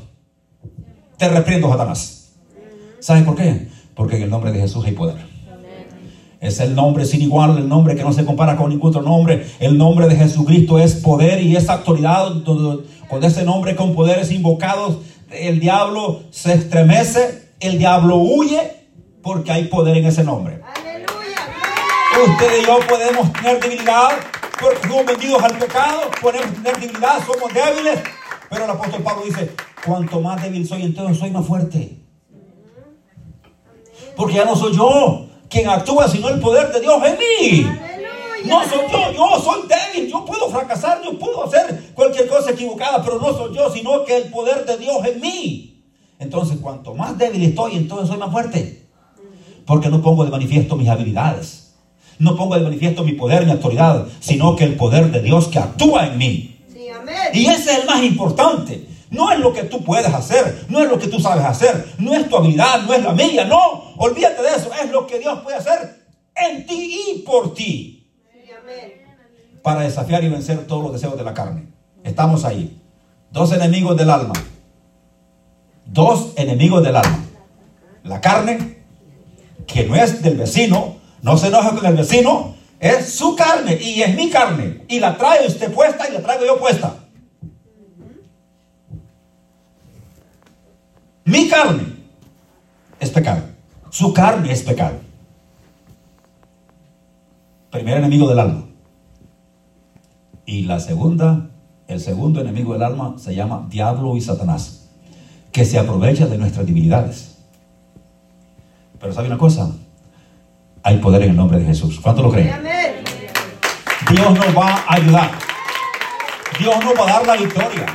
te reprendo, Satanás. ¿Sabe por qué? Porque en el nombre de Jesús hay poder. Es el nombre sin igual, el nombre que no se compara con ningún otro nombre. El nombre de Jesucristo es poder y es autoridad. Con ese nombre, con poderes invocados, el diablo se estremece, el diablo huye, porque hay poder en ese nombre. Usted y yo podemos tener debilidad, porque somos vendidos al pecado, podemos tener debilidad, somos débiles. Pero el apóstol Pablo dice, cuanto más débil soy, entonces soy más fuerte. Porque ya no soy yo, quien actúa, sino el poder de Dios en mí. No soy yo, yo soy débil, yo puedo fracasar, yo puedo hacer cualquier cosa equivocada, pero no soy yo, sino que el poder de Dios en mí. Entonces, cuanto más débil estoy, entonces soy más fuerte. Porque no pongo de manifiesto mis habilidades. No pongo de manifiesto mi poder, mi autoridad, sino que el poder de Dios que actúa en mí. Y ese es el más importante. No es lo que tú puedes hacer, no es lo que tú sabes hacer, no es tu habilidad, no es la mía, no. Olvídate de eso, es lo que Dios puede hacer en ti y por ti. Para desafiar y vencer todos los deseos de la carne. Estamos ahí. Dos enemigos del alma. Dos enemigos del alma. La carne, que no es del vecino, no se enoja con el vecino, es su carne y es mi carne. Y la trae usted puesta y la traigo yo puesta. Mi carne es pecado. Su carne es pecado. Primer enemigo del alma. Y la segunda, el segundo enemigo del alma se llama diablo y Satanás, que se aprovecha de nuestras debilidades. Pero ¿sabe una cosa? Hay poder en el nombre de Jesús. ¿Cuánto lo creen? Dios nos va a ayudar. Dios nos va a dar la victoria.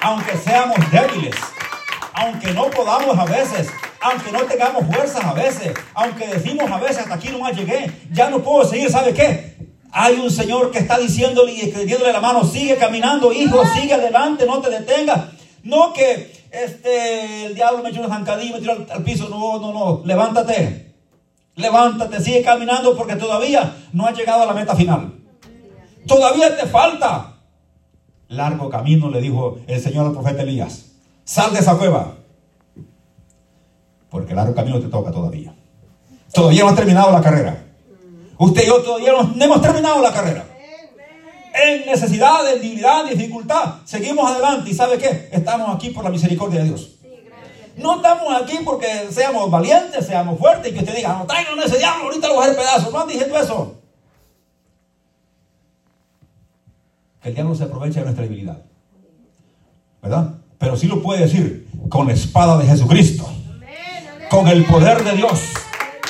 Aunque seamos débiles aunque no podamos a veces, aunque no tengamos fuerzas a veces, aunque decimos a veces hasta aquí no más llegué, ya no puedo seguir, ¿sabe qué? Hay un Señor que está diciéndole y escribiéndole la mano, sigue caminando, hijo, sigue adelante, no te detengas. No que este, el diablo me echó una zancadilla y me tiró al, piso, no, no, no, levántate, levántate, sigue caminando porque todavía no has llegado a la meta final. Todavía te falta. Largo camino, le dijo el Señor al profeta Elías. Sal de esa cueva. Porque el largo camino te toca todavía. Todavía no has terminado la carrera. Usted y yo todavía no, hemos terminado la carrera. En necesidad, en debilidad, en dificultad, seguimos adelante. ¿Y sabe qué? Estamos aquí por la misericordia de Dios. No estamos aquí porque seamos valientes, seamos fuertes y que usted diga, no traigan ese diablo, ahorita lo voy a hacer pedazos. No han diciendo eso. Que el diablo se aprovecha de nuestra debilidad. ¿Verdad? pero sí lo puede decir con la espada de Jesucristo, con el poder de Dios.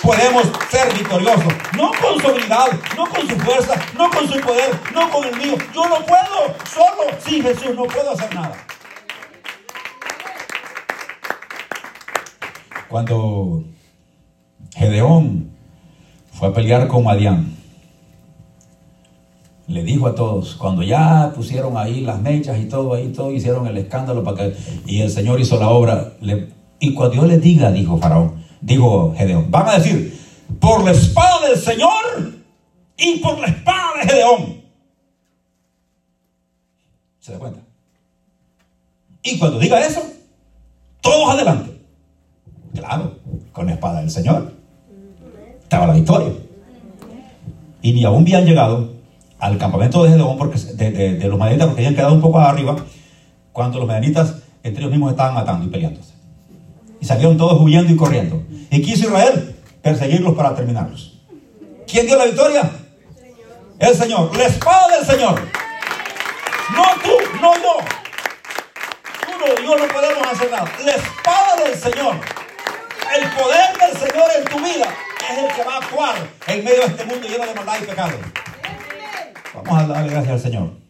Podemos ser victoriosos, no con su habilidad, no con su fuerza, no con su poder, no con el mío. Yo no puedo, solo sin Jesús no puedo hacer nada. Cuando Gedeón fue a pelear con Madián, le dijo a todos, cuando ya pusieron ahí las mechas y todo ahí, todo hicieron el escándalo para que, y el Señor hizo la obra, y cuando Dios le diga, dijo Faraón, dijo Gedeón, van a decir, por la espada del Señor y por la espada de Gedeón. ¿Se da cuenta? Y cuando diga eso, todos adelante. Claro, con la espada del Señor. Estaba la victoria. Y ni aún habían llegado al campamento de Gedeón, porque, de, los madianitas, porque habían quedado un poco arriba, cuando los madianitas entre ellos mismos estaban matando y peleándose. Y salieron todos huyendo y corriendo. Y quiso Israel perseguirlos para terminarlos. ¿Quién dio la victoria? El Señor. La espada del Señor. No tú, no yo. Tú no, yo no podemos hacer nada. La espada del Señor. El poder del Señor en tu vida es el que va a actuar en medio de este mundo lleno de maldad y pecado. Vamos a darle gracias al Señor.